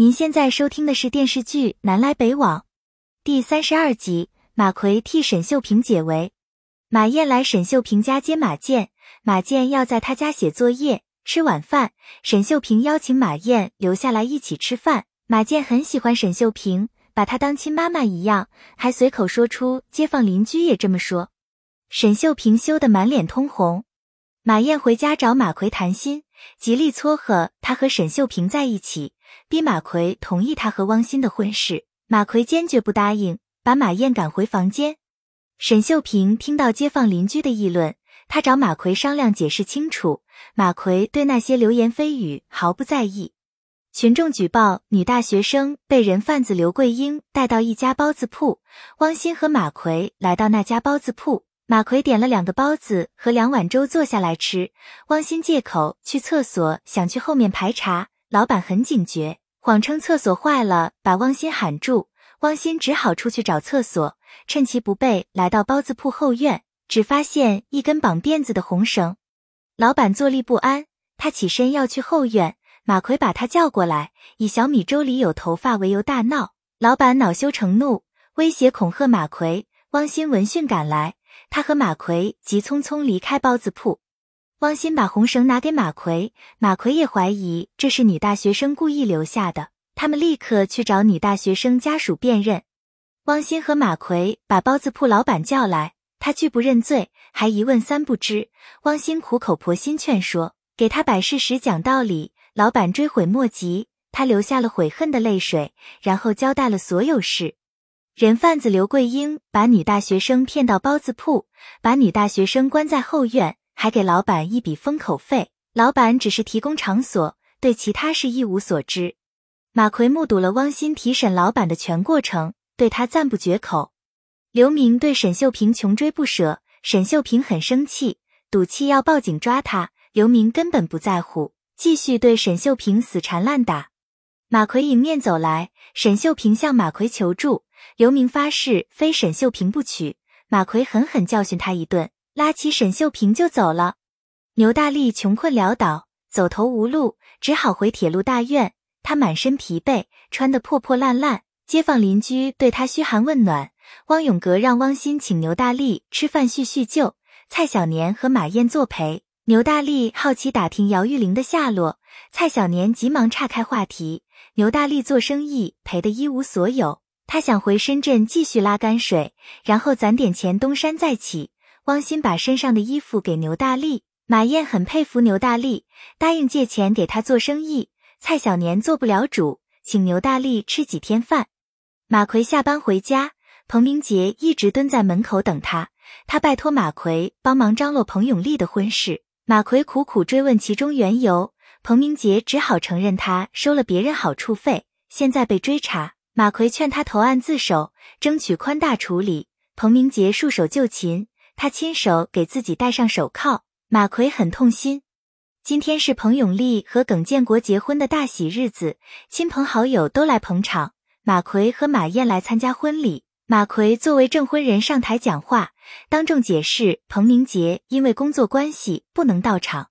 您现在收听的是电视剧《南来北往》第三十二集。马奎替沈秀萍解围。马燕来沈秀萍家接马健，马健要在他家写作业、吃晚饭。沈秀萍邀请马燕留下来一起吃饭。马健很喜欢沈秀萍，把她当亲妈妈一样，还随口说出街坊邻居也这么说。沈秀萍羞得满脸通红。马燕回家找马奎谈心，极力撮合他和沈秀萍在一起，逼马奎同意他和汪鑫的婚事。马奎坚决不答应。把马燕赶回房间，沈秀萍听到街坊邻居的议论，她找马奎商量解释清楚。马奎对那些流言蜚语毫不在意。群众举报女大学生被人贩子刘桂英带到一家包子铺，汪鑫和马奎来到那家包子铺，马奎点了两个包子和两碗粥坐下来吃。汪鑫借口去厕所，想去后面排查，老板很警觉，谎称厕所坏了，把汪鑫喊住。汪鑫只好出去找厕所，趁其不备，来到包子铺后院，只发现一根绑辫子的红绳。老板坐立不安，他起身要去后院，马奎把他叫过来，以小米粥里有头发为由大闹。老板恼羞成怒，威胁恐吓马奎。汪鑫闻讯赶来，他和马奎急匆匆离开包子铺。汪鑫把红绳拿给马奎，马奎也怀疑这是女大学生故意留下的。他们立刻去找女大学生家属辨认。汪鑫和马奎把包子铺老板叫来，他拒不认罪，还一问三不知。汪鑫苦口婆心劝说，给他摆事实讲道理。老板追悔莫及，他流下了悔恨的泪水，然后交代了所有事。人贩子刘桂英把女大学生骗到包子铺，把女大学生关在后院，还给老板一笔封口费。老板只是提供场所，对其他事一无所知。马奎目睹了汪鑫提审老板的全过程，对他赞不绝口。刘明对沈秀萍穷追不舍，沈秀萍很生气，赌气要报警抓他。刘明根本不在乎，继续对沈秀萍死缠烂打。马奎迎面走来，沈秀萍向马奎求助，刘明发誓非沈秀萍不娶。马奎狠狠教训他一顿，拉起沈秀萍就走了。牛大力穷困潦倒，走投无路，只好回铁路大院。他满身疲惫，穿得破破烂烂，街坊邻居对他嘘寒问暖。汪永革让汪鑫请牛大力吃饭叙叙旧，蔡小年和马燕作陪。牛大力好奇打听姚玉玲的下落，蔡小年急忙岔开话题。牛大力做生意赔得一无所有，他想回深圳继续拉泔水，然后攒点钱东山再起。汪鑫把身上的衣服给牛大力，马燕很佩服牛大力，答应借钱给他做生意。蔡小年做不了主，请牛大力吃几天饭。马奎下班回家，彭明杰一直蹲在门口等他。他拜托马奎帮忙张罗彭永利的婚事。马奎苦苦追问其中缘由，彭明杰只好承认他收了别人好处费，现在被追查。马奎劝他投案自首，争取宽大处理。彭明杰束手就擒，他亲手给自己戴上手铐。马奎很痛心。今天是彭永利和耿建国结婚的大喜日子，亲朋好友都来捧场。马奎和马燕来参加婚礼，马奎作为证婚人上台讲话，当众解释彭明杰因为工作关系不能到场。